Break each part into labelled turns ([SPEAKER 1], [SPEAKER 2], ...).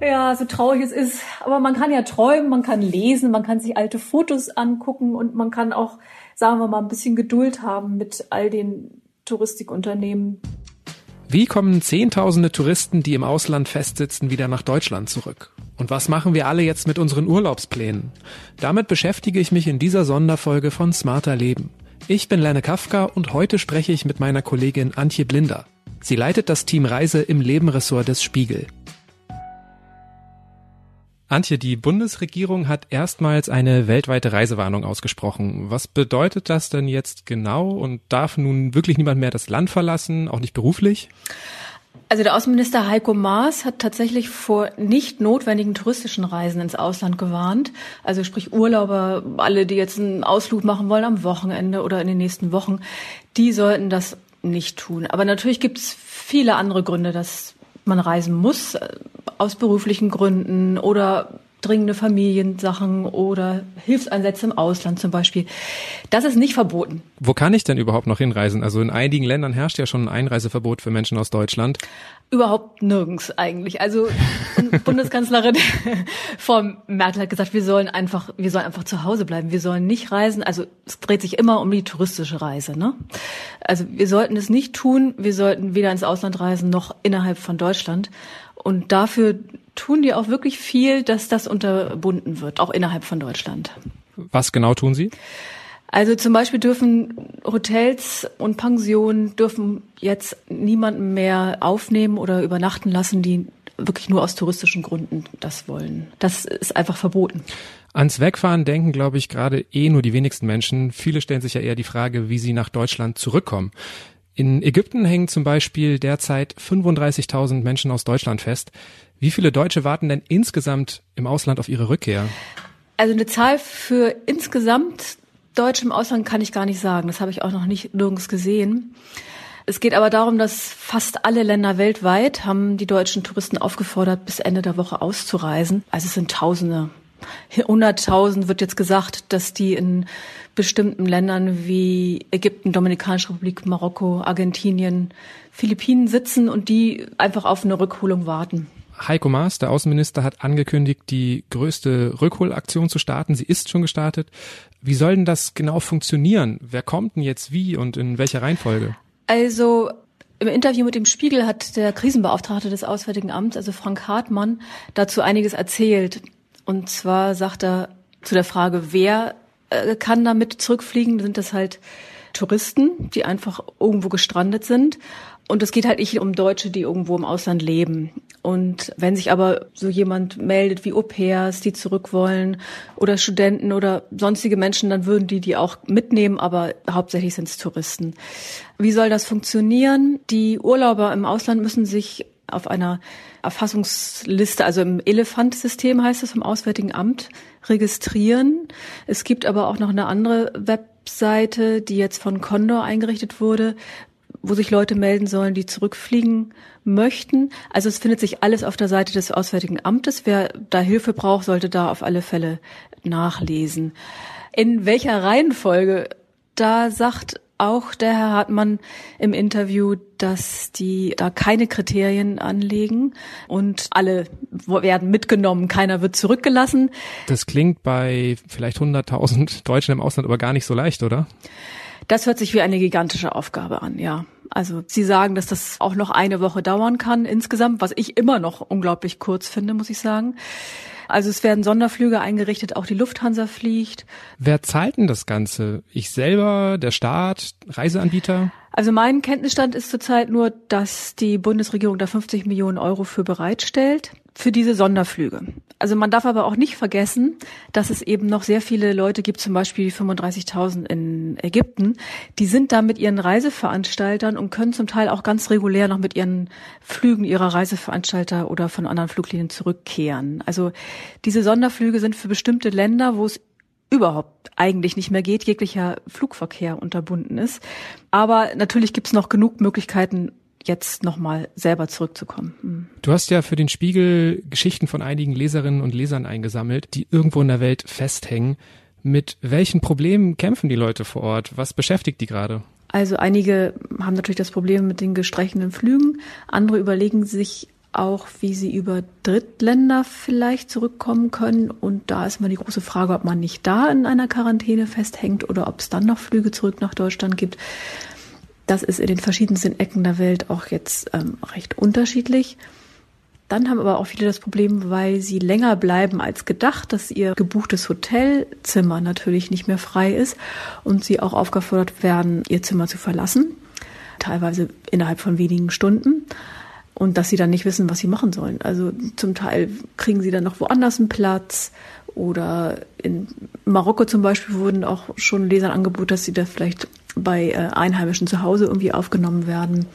[SPEAKER 1] Ja, so traurig es ist. Aber man kann ja träumen, man kann lesen, man kann sich alte Fotos angucken und man kann auch, sagen wir mal, ein bisschen Geduld haben mit all den Touristikunternehmen.
[SPEAKER 2] Wie kommen Zehntausende Touristen, die im Ausland festsitzen, wieder nach Deutschland zurück? Und was machen wir alle jetzt mit unseren Urlaubsplänen? Damit beschäftige ich mich in dieser Sonderfolge von Smarter Leben. Ich bin Lenne Kafka und heute spreche ich mit meiner Kollegin Antje Blinder. Sie leitet das Team Reise im Lebenressort des Spiegel. Antje, die Bundesregierung hat erstmals eine weltweite Reisewarnung ausgesprochen. Was bedeutet das denn jetzt genau und darf nun wirklich niemand mehr das Land verlassen, auch nicht beruflich?
[SPEAKER 1] Also der Außenminister Heiko Maas hat tatsächlich vor nicht notwendigen touristischen Reisen ins Ausland gewarnt. Also sprich Urlauber, alle, die jetzt einen Ausflug machen wollen am Wochenende oder in den nächsten Wochen, die sollten das nicht tun. Aber natürlich gibt es viele andere Gründe, dass man reisen muss, äh, aus beruflichen Gründen oder dringende Familiensachen oder Hilfseinsätze im Ausland zum Beispiel. Das ist nicht verboten.
[SPEAKER 2] Wo kann ich denn überhaupt noch hinreisen? Also in einigen Ländern herrscht ja schon ein Einreiseverbot für Menschen aus Deutschland.
[SPEAKER 1] Überhaupt nirgends eigentlich. Also Bundeskanzlerin Frau Merkel hat gesagt, wir sollen einfach, wir sollen einfach zu Hause bleiben. Wir sollen nicht reisen. Also es dreht sich immer um die touristische Reise. Ne? Also wir sollten es nicht tun. Wir sollten weder ins Ausland reisen noch innerhalb von Deutschland. Und dafür tun die auch wirklich viel, dass das unterbunden wird, auch innerhalb von Deutschland.
[SPEAKER 2] Was genau tun sie?
[SPEAKER 1] Also zum Beispiel dürfen Hotels und Pensionen dürfen jetzt niemanden mehr aufnehmen oder übernachten lassen, die wirklich nur aus touristischen Gründen das wollen. Das ist einfach verboten.
[SPEAKER 2] Ans Wegfahren denken, glaube ich, gerade eh nur die wenigsten Menschen. Viele stellen sich ja eher die Frage, wie sie nach Deutschland zurückkommen. In Ägypten hängen zum Beispiel derzeit 35.000 Menschen aus Deutschland fest. Wie viele Deutsche warten denn insgesamt im Ausland auf ihre Rückkehr?
[SPEAKER 1] Also eine Zahl für insgesamt Deutsche im Ausland kann ich gar nicht sagen. Das habe ich auch noch nicht nirgends gesehen. Es geht aber darum, dass fast alle Länder weltweit haben die deutschen Touristen aufgefordert, bis Ende der Woche auszureisen. Also es sind Tausende. 100.000 wird jetzt gesagt, dass die in bestimmten Ländern wie Ägypten, Dominikanische Republik, Marokko, Argentinien, Philippinen sitzen und die einfach auf eine Rückholung warten.
[SPEAKER 2] Heiko Maas, der Außenminister, hat angekündigt, die größte Rückholaktion zu starten. Sie ist schon gestartet. Wie soll denn das genau funktionieren? Wer kommt denn jetzt wie und in welcher Reihenfolge?
[SPEAKER 1] Also im Interview mit dem Spiegel hat der Krisenbeauftragte des Auswärtigen Amts, also Frank Hartmann, dazu einiges erzählt. Und zwar sagt er zu der Frage, wer äh, kann damit zurückfliegen, sind das halt Touristen, die einfach irgendwo gestrandet sind. Und es geht halt nicht um Deutsche, die irgendwo im Ausland leben. Und wenn sich aber so jemand meldet wie Au-pairs, die zurück wollen oder Studenten oder sonstige Menschen, dann würden die die auch mitnehmen, aber hauptsächlich sind es Touristen. Wie soll das funktionieren? Die Urlauber im Ausland müssen sich auf einer Erfassungsliste, also im Elefant-System heißt es vom Auswärtigen Amt, registrieren. Es gibt aber auch noch eine andere Webseite, die jetzt von Condor eingerichtet wurde, wo sich Leute melden sollen, die zurückfliegen möchten. Also es findet sich alles auf der Seite des Auswärtigen Amtes. Wer da Hilfe braucht, sollte da auf alle Fälle nachlesen. In welcher Reihenfolge? Da sagt auch der Herr Hartmann im Interview, dass die da keine Kriterien anlegen und alle werden mitgenommen, keiner wird zurückgelassen.
[SPEAKER 2] Das klingt bei vielleicht 100.000 Deutschen im Ausland aber gar nicht so leicht, oder?
[SPEAKER 1] Das hört sich wie eine gigantische Aufgabe an, ja. Also Sie sagen, dass das auch noch eine Woche dauern kann insgesamt, was ich immer noch unglaublich kurz finde, muss ich sagen. Also es werden Sonderflüge eingerichtet, auch die Lufthansa fliegt.
[SPEAKER 2] Wer zahlt denn das Ganze? Ich selber, der Staat, Reiseanbieter?
[SPEAKER 1] Also mein Kenntnisstand ist zurzeit nur, dass die Bundesregierung da 50 Millionen Euro für bereitstellt für diese Sonderflüge. Also man darf aber auch nicht vergessen, dass es eben noch sehr viele Leute gibt, zum Beispiel 35.000 in Ägypten, die sind da mit ihren Reiseveranstaltern und können zum Teil auch ganz regulär noch mit ihren Flügen ihrer Reiseveranstalter oder von anderen Fluglinien zurückkehren. Also diese Sonderflüge sind für bestimmte Länder, wo es überhaupt eigentlich nicht mehr geht, jeglicher Flugverkehr unterbunden ist. Aber natürlich gibt es noch genug Möglichkeiten, jetzt nochmal selber zurückzukommen. Mhm.
[SPEAKER 2] Du hast ja für den Spiegel Geschichten von einigen Leserinnen und Lesern eingesammelt, die irgendwo in der Welt festhängen. Mit welchen Problemen kämpfen die Leute vor Ort? Was beschäftigt die gerade?
[SPEAKER 1] Also einige haben natürlich das Problem mit den gestrichenen Flügen, andere überlegen sich auch, wie sie über Drittländer vielleicht zurückkommen können. Und da ist mal die große Frage, ob man nicht da in einer Quarantäne festhängt oder ob es dann noch Flüge zurück nach Deutschland gibt. Das ist in den verschiedensten Ecken der Welt auch jetzt ähm, recht unterschiedlich. Dann haben aber auch viele das Problem, weil sie länger bleiben als gedacht, dass ihr gebuchtes Hotelzimmer natürlich nicht mehr frei ist und sie auch aufgefordert werden, ihr Zimmer zu verlassen, teilweise innerhalb von wenigen Stunden und dass sie dann nicht wissen, was sie machen sollen. Also zum Teil kriegen sie dann noch woanders einen Platz oder in Marokko zum Beispiel wurden auch schon Lesern angeboten, dass sie da vielleicht bei äh, Einheimischen zu Hause irgendwie aufgenommen werden.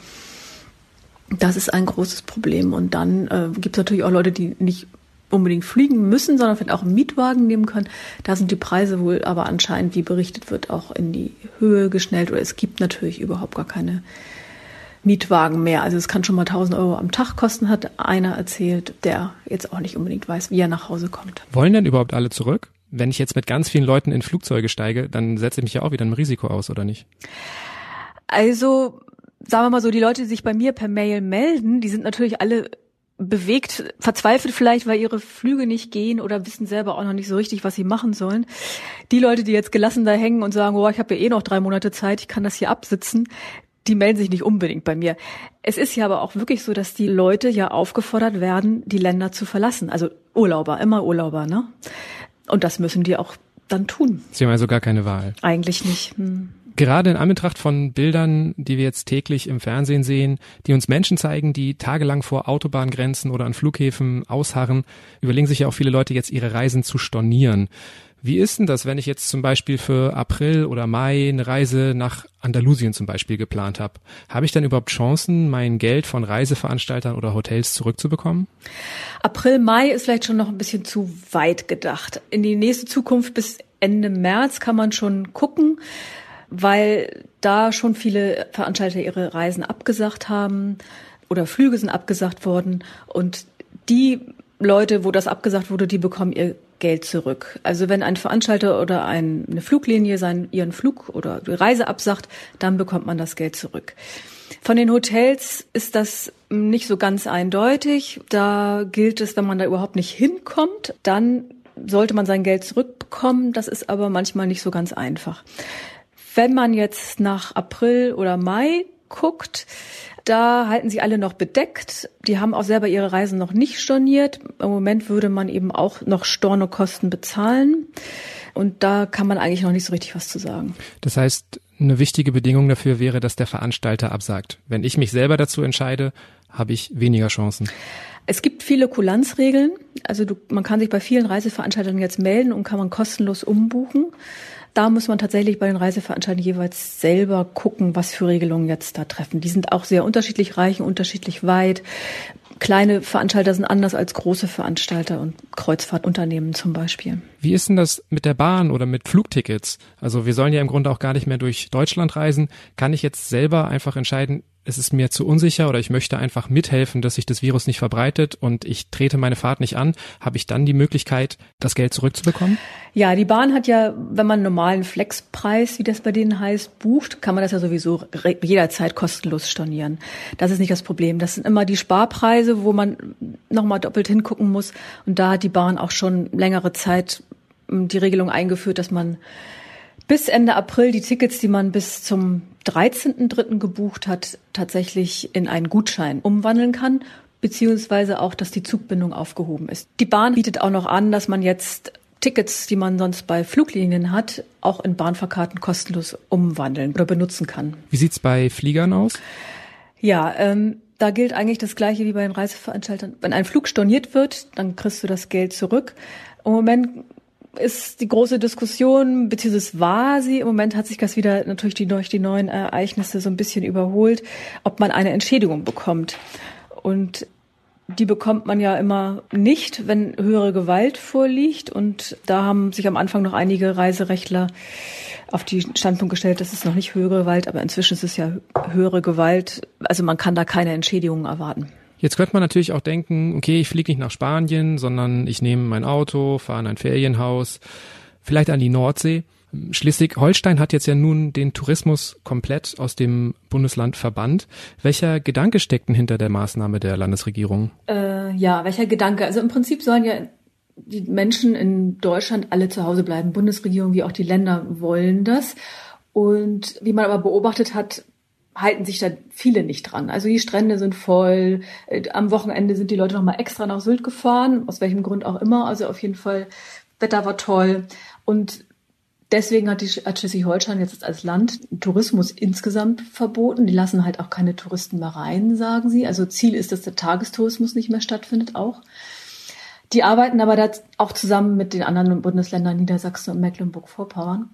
[SPEAKER 1] Das ist ein großes Problem. Und dann äh, gibt es natürlich auch Leute, die nicht unbedingt fliegen müssen, sondern vielleicht auch einen Mietwagen nehmen können. Da sind die Preise wohl aber anscheinend, wie berichtet wird, auch in die Höhe geschnellt. Oder es gibt natürlich überhaupt gar keine Mietwagen mehr. Also es kann schon mal 1000 Euro am Tag kosten, hat einer erzählt, der jetzt auch nicht unbedingt weiß, wie er nach Hause kommt.
[SPEAKER 2] Wollen denn überhaupt alle zurück? Wenn ich jetzt mit ganz vielen Leuten in Flugzeuge steige, dann setze ich mich ja auch wieder einem Risiko aus, oder nicht?
[SPEAKER 1] Also, sagen wir mal so, die Leute, die sich bei mir per Mail melden, die sind natürlich alle bewegt, verzweifelt vielleicht, weil ihre Flüge nicht gehen oder wissen selber auch noch nicht so richtig, was sie machen sollen. Die Leute, die jetzt gelassen da hängen und sagen, oh, ich habe ja eh noch drei Monate Zeit, ich kann das hier absitzen, die melden sich nicht unbedingt bei mir. Es ist ja aber auch wirklich so, dass die Leute ja aufgefordert werden, die Länder zu verlassen. Also Urlauber, immer Urlauber, ne? Und das müssen die auch dann tun.
[SPEAKER 2] Sie haben also gar keine Wahl.
[SPEAKER 1] Eigentlich nicht. Hm.
[SPEAKER 2] Gerade in Anbetracht von Bildern, die wir jetzt täglich im Fernsehen sehen, die uns Menschen zeigen, die tagelang vor Autobahngrenzen oder an Flughäfen ausharren, überlegen sich ja auch viele Leute jetzt ihre Reisen zu stornieren. Wie ist denn das, wenn ich jetzt zum Beispiel für April oder Mai eine Reise nach Andalusien zum Beispiel geplant habe? Habe ich dann überhaupt Chancen, mein Geld von Reiseveranstaltern oder Hotels zurückzubekommen?
[SPEAKER 1] April, Mai ist vielleicht schon noch ein bisschen zu weit gedacht. In die nächste Zukunft bis Ende März kann man schon gucken, weil da schon viele Veranstalter ihre Reisen abgesagt haben oder Flüge sind abgesagt worden und die Leute, wo das abgesagt wurde, die bekommen ihr Geld zurück. Also wenn ein Veranstalter oder ein, eine Fluglinie seinen, ihren Flug oder die Reise absagt, dann bekommt man das Geld zurück. Von den Hotels ist das nicht so ganz eindeutig. Da gilt es, wenn man da überhaupt nicht hinkommt, dann sollte man sein Geld zurückbekommen. Das ist aber manchmal nicht so ganz einfach. Wenn man jetzt nach April oder Mai guckt, da halten sie alle noch bedeckt. Die haben auch selber ihre Reisen noch nicht storniert. Im Moment würde man eben auch noch Stornokosten bezahlen. Und da kann man eigentlich noch nicht so richtig was zu sagen.
[SPEAKER 2] Das heißt, eine wichtige Bedingung dafür wäre, dass der Veranstalter absagt. Wenn ich mich selber dazu entscheide, habe ich weniger Chancen.
[SPEAKER 1] Es gibt viele Kulanzregeln. Also du, man kann sich bei vielen Reiseveranstaltern jetzt melden und kann man kostenlos umbuchen. Da muss man tatsächlich bei den Reiseveranstaltern jeweils selber gucken, was für Regelungen jetzt da treffen. Die sind auch sehr unterschiedlich reich und unterschiedlich weit. Kleine Veranstalter sind anders als große Veranstalter und Kreuzfahrtunternehmen zum Beispiel.
[SPEAKER 2] Wie ist denn das mit der Bahn oder mit Flugtickets? Also wir sollen ja im Grunde auch gar nicht mehr durch Deutschland reisen. Kann ich jetzt selber einfach entscheiden, es ist mir zu unsicher oder ich möchte einfach mithelfen, dass sich das Virus nicht verbreitet und ich trete meine Fahrt nicht an, habe ich dann die Möglichkeit, das Geld zurückzubekommen?
[SPEAKER 1] Ja, die Bahn hat ja, wenn man einen normalen Flexpreis, wie das bei denen heißt, bucht, kann man das ja sowieso jederzeit kostenlos stornieren. Das ist nicht das Problem. Das sind immer die Sparpreise, wo man nochmal doppelt hingucken muss. Und da hat die Bahn auch schon längere Zeit hm, die Regelung eingeführt, dass man bis Ende April die Tickets, die man bis zum 13.3. gebucht hat, tatsächlich in einen Gutschein umwandeln kann, beziehungsweise auch, dass die Zugbindung aufgehoben ist. Die Bahn bietet auch noch an, dass man jetzt Tickets, die man sonst bei Fluglinien hat, auch in Bahnfahrkarten kostenlos umwandeln oder benutzen kann.
[SPEAKER 2] Wie sieht's bei Fliegern aus?
[SPEAKER 1] Ja, ähm, da gilt eigentlich das Gleiche wie bei den Reiseveranstaltern. Wenn ein Flug storniert wird, dann kriegst du das Geld zurück. Im Moment ist die große Diskussion, beziehungsweise war sie, im Moment hat sich das wieder natürlich die, durch die neuen Ereignisse so ein bisschen überholt, ob man eine Entschädigung bekommt. Und die bekommt man ja immer nicht, wenn höhere Gewalt vorliegt. Und da haben sich am Anfang noch einige Reiserechtler auf die Standpunkt gestellt, das ist noch nicht höhere Gewalt, aber inzwischen ist es ja höhere Gewalt. Also man kann da keine Entschädigung erwarten.
[SPEAKER 2] Jetzt könnte man natürlich auch denken, okay, ich fliege nicht nach Spanien, sondern ich nehme mein Auto, fahre in ein Ferienhaus, vielleicht an die Nordsee. Schleswig-Holstein hat jetzt ja nun den Tourismus komplett aus dem Bundesland verbannt. Welcher Gedanke steckt denn hinter der Maßnahme der Landesregierung?
[SPEAKER 1] Äh, ja, welcher Gedanke? Also im Prinzip sollen ja die Menschen in Deutschland alle zu Hause bleiben. Bundesregierung wie auch die Länder wollen das. Und wie man aber beobachtet hat, halten sich da viele nicht dran. Also die Strände sind voll. Äh, am Wochenende sind die Leute nochmal extra nach Sylt gefahren, aus welchem Grund auch immer. Also auf jeden Fall, Wetter war toll. Und deswegen hat, die, hat Schleswig-Holstein jetzt als Land Tourismus insgesamt verboten. Die lassen halt auch keine Touristen mehr rein, sagen sie. Also Ziel ist, dass der Tagestourismus nicht mehr stattfindet auch. Die arbeiten aber da auch zusammen mit den anderen Bundesländern Niedersachsen und Mecklenburg-Vorpommern.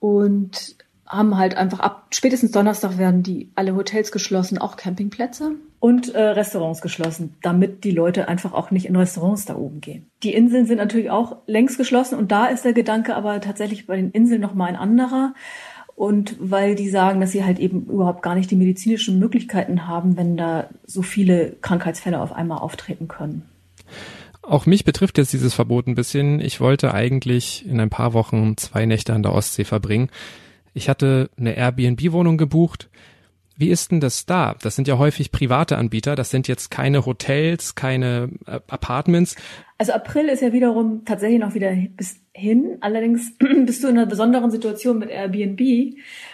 [SPEAKER 1] Und haben halt einfach ab spätestens Donnerstag werden die alle Hotels geschlossen, auch Campingplätze und äh, Restaurants geschlossen, damit die Leute einfach auch nicht in Restaurants da oben gehen. Die Inseln sind natürlich auch längst geschlossen und da ist der Gedanke aber tatsächlich bei den Inseln noch mal ein anderer. Und weil die sagen, dass sie halt eben überhaupt gar nicht die medizinischen Möglichkeiten haben, wenn da so viele Krankheitsfälle auf einmal auftreten können.
[SPEAKER 2] Auch mich betrifft jetzt dieses Verbot ein bisschen. Ich wollte eigentlich in ein paar Wochen zwei Nächte an der Ostsee verbringen. Ich hatte eine Airbnb-Wohnung gebucht. Wie ist denn das da? Das sind ja häufig private Anbieter. Das sind jetzt keine Hotels, keine äh, Apartments.
[SPEAKER 1] Also April ist ja wiederum tatsächlich noch wieder bis hin. Allerdings bist du in einer besonderen Situation mit Airbnb,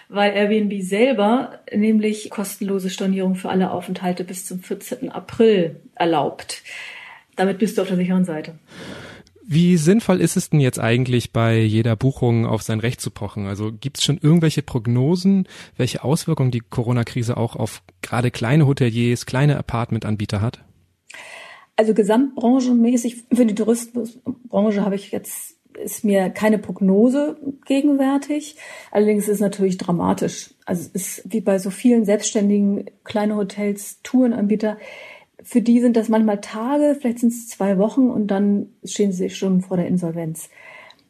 [SPEAKER 1] weil Airbnb selber nämlich kostenlose Stornierung für alle Aufenthalte bis zum 14. April erlaubt. Damit bist du auf der sicheren Seite.
[SPEAKER 2] Wie sinnvoll ist es denn jetzt eigentlich, bei jeder Buchung auf sein Recht zu pochen? Also gibt es schon irgendwelche Prognosen, welche Auswirkungen die Corona-Krise auch auf gerade kleine Hoteliers, kleine Apartmentanbieter hat?
[SPEAKER 1] Also gesamtbranchenmäßig für die Tourismusbranche habe ich jetzt ist mir keine Prognose gegenwärtig. Allerdings ist es natürlich dramatisch. Also es ist wie bei so vielen selbstständigen kleine Hotels, Tourenanbieter für die sind das manchmal Tage, vielleicht sind es zwei Wochen und dann stehen sie schon vor der Insolvenz.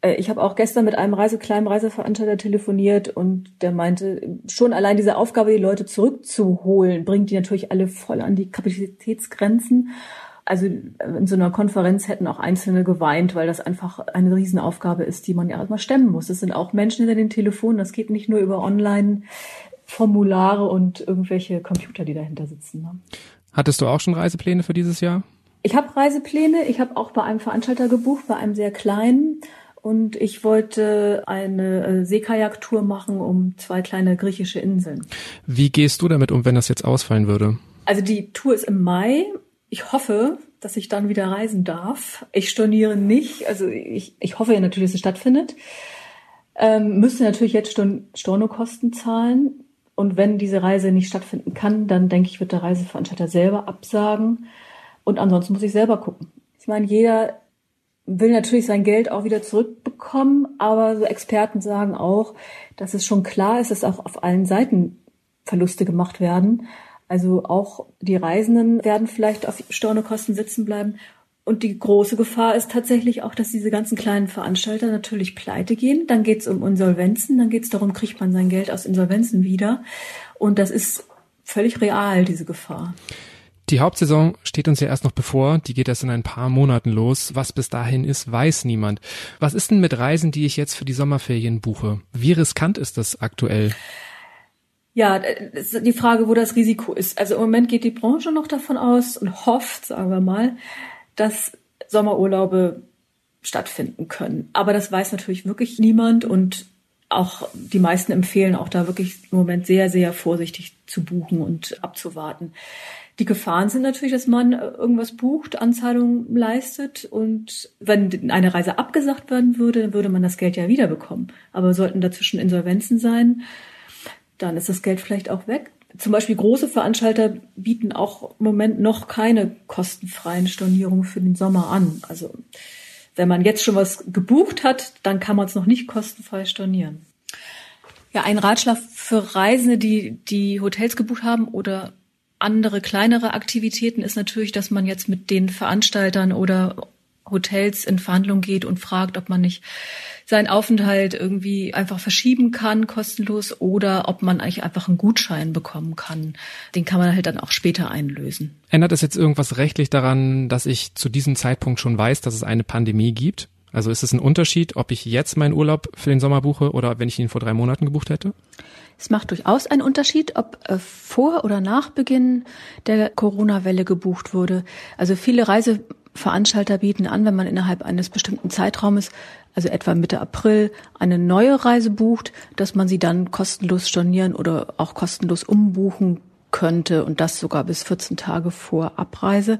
[SPEAKER 1] Äh, ich habe auch gestern mit einem Reise, kleinen Reiseveranstalter telefoniert und der meinte, schon allein diese Aufgabe, die Leute zurückzuholen, bringt die natürlich alle voll an die Kapazitätsgrenzen. Also in so einer Konferenz hätten auch Einzelne geweint, weil das einfach eine Riesenaufgabe ist, die man ja erstmal stemmen muss. Es sind auch Menschen hinter den Telefonen. Das geht nicht nur über Online-Formulare und irgendwelche Computer, die dahinter sitzen. Ne?
[SPEAKER 2] Hattest du auch schon Reisepläne für dieses Jahr?
[SPEAKER 1] Ich habe Reisepläne. Ich habe auch bei einem Veranstalter gebucht, bei einem sehr kleinen. Und ich wollte eine äh, Seekajak-Tour machen um zwei kleine griechische Inseln.
[SPEAKER 2] Wie gehst du damit um, wenn das jetzt ausfallen würde?
[SPEAKER 1] Also die Tour ist im Mai. Ich hoffe, dass ich dann wieder reisen darf. Ich storniere nicht. Also ich, ich hoffe ja natürlich, dass es stattfindet. Ähm, müsste natürlich jetzt Stornokosten zahlen. Und wenn diese Reise nicht stattfinden kann, dann denke ich, wird der Reiseveranstalter selber absagen. Und ansonsten muss ich selber gucken. Ich meine, jeder will natürlich sein Geld auch wieder zurückbekommen, aber so Experten sagen auch, dass es schon klar ist, dass auch auf allen Seiten Verluste gemacht werden. Also auch die Reisenden werden vielleicht auf Stornokosten sitzen bleiben und die große Gefahr ist tatsächlich auch, dass diese ganzen kleinen Veranstalter natürlich pleite gehen. Dann geht es um Insolvenzen, dann geht es darum, kriegt man sein Geld aus Insolvenzen wieder. Und das ist völlig real, diese Gefahr.
[SPEAKER 2] Die Hauptsaison steht uns ja erst noch bevor, die geht erst in ein paar Monaten los. Was bis dahin ist, weiß niemand. Was ist denn mit Reisen, die ich jetzt für die Sommerferien buche? Wie riskant ist das aktuell?
[SPEAKER 1] Ja, die Frage, wo das Risiko ist. Also im Moment geht die Branche noch davon aus und hofft, sagen wir mal, dass Sommerurlaube stattfinden können. Aber das weiß natürlich wirklich niemand und auch die meisten empfehlen auch da wirklich im Moment sehr, sehr vorsichtig zu buchen und abzuwarten. Die Gefahren sind natürlich, dass man irgendwas bucht, Anzahlungen leistet und wenn eine Reise abgesagt werden würde, würde man das Geld ja wiederbekommen. Aber sollten dazwischen Insolvenzen sein, dann ist das Geld vielleicht auch weg zum Beispiel große Veranstalter bieten auch im Moment noch keine kostenfreien Stornierungen für den Sommer an. Also wenn man jetzt schon was gebucht hat, dann kann man es noch nicht kostenfrei stornieren. Ja, ein Ratschlag für Reisende, die die Hotels gebucht haben oder andere kleinere Aktivitäten ist natürlich, dass man jetzt mit den Veranstaltern oder Hotels in Verhandlung geht und fragt, ob man nicht seinen Aufenthalt irgendwie einfach verschieben kann, kostenlos, oder ob man eigentlich einfach einen Gutschein bekommen kann. Den kann man halt dann auch später einlösen.
[SPEAKER 2] Ändert es jetzt irgendwas rechtlich daran, dass ich zu diesem Zeitpunkt schon weiß, dass es eine Pandemie gibt? Also ist es ein Unterschied, ob ich jetzt meinen Urlaub für den Sommer buche oder wenn ich ihn vor drei Monaten gebucht hätte?
[SPEAKER 1] Es macht durchaus einen Unterschied, ob äh, vor oder nach Beginn der Corona-Welle gebucht wurde. Also viele Reiseveranstalter bieten an, wenn man innerhalb eines bestimmten Zeitraumes, also etwa Mitte April, eine neue Reise bucht, dass man sie dann kostenlos stornieren oder auch kostenlos umbuchen könnte und das sogar bis 14 Tage vor Abreise.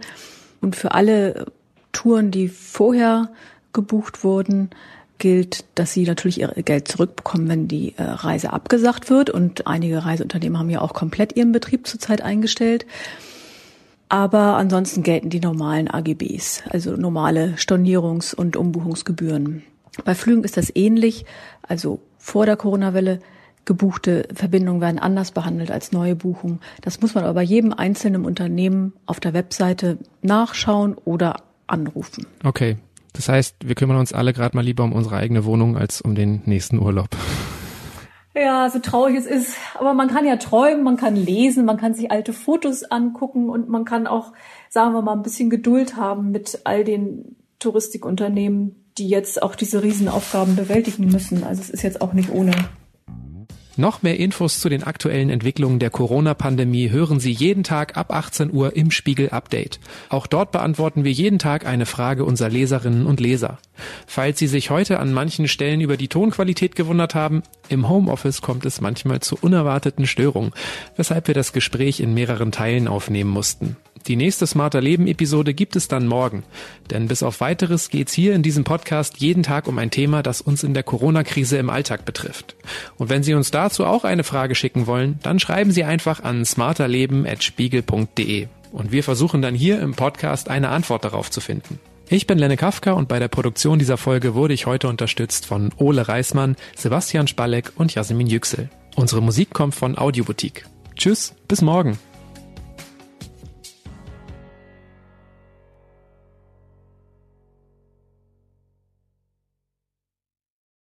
[SPEAKER 1] Und für alle Touren, die vorher gebucht wurden, gilt, dass sie natürlich ihr Geld zurückbekommen, wenn die äh, Reise abgesagt wird. Und einige Reiseunternehmen haben ja auch komplett ihren Betrieb zurzeit eingestellt. Aber ansonsten gelten die normalen AGBs, also normale Stornierungs- und Umbuchungsgebühren. Bei Flügen ist das ähnlich. Also vor der Corona-Welle gebuchte Verbindungen werden anders behandelt als neue Buchungen. Das muss man aber bei jedem einzelnen Unternehmen auf der Webseite nachschauen oder anrufen.
[SPEAKER 2] Okay, das heißt, wir kümmern uns alle gerade mal lieber um unsere eigene Wohnung als um den nächsten Urlaub.
[SPEAKER 1] Ja, so traurig es ist. Aber man kann ja träumen, man kann lesen, man kann sich alte Fotos angucken und man kann auch, sagen wir mal, ein bisschen Geduld haben mit all den Touristikunternehmen, die jetzt auch diese Riesenaufgaben bewältigen müssen. Also es ist jetzt auch nicht ohne.
[SPEAKER 2] Noch mehr Infos zu den aktuellen Entwicklungen der Corona-Pandemie hören Sie jeden Tag ab 18 Uhr im Spiegel Update. Auch dort beantworten wir jeden Tag eine Frage unserer Leserinnen und Leser. Falls Sie sich heute an manchen Stellen über die Tonqualität gewundert haben, im Homeoffice kommt es manchmal zu unerwarteten Störungen, weshalb wir das Gespräch in mehreren Teilen aufnehmen mussten. Die nächste Smarter Leben Episode gibt es dann morgen. Denn bis auf weiteres geht's hier in diesem Podcast jeden Tag um ein Thema, das uns in der Corona-Krise im Alltag betrifft. Und wenn Sie uns dazu auch eine Frage schicken wollen, dann schreiben Sie einfach an smarterleben.spiegel.de. Und wir versuchen dann hier im Podcast eine Antwort darauf zu finden. Ich bin Lenne Kafka und bei der Produktion dieser Folge wurde ich heute unterstützt von Ole Reismann, Sebastian Spalleck und Jasmin Yüksel. Unsere Musik kommt von Audioboutique. Tschüss, bis morgen.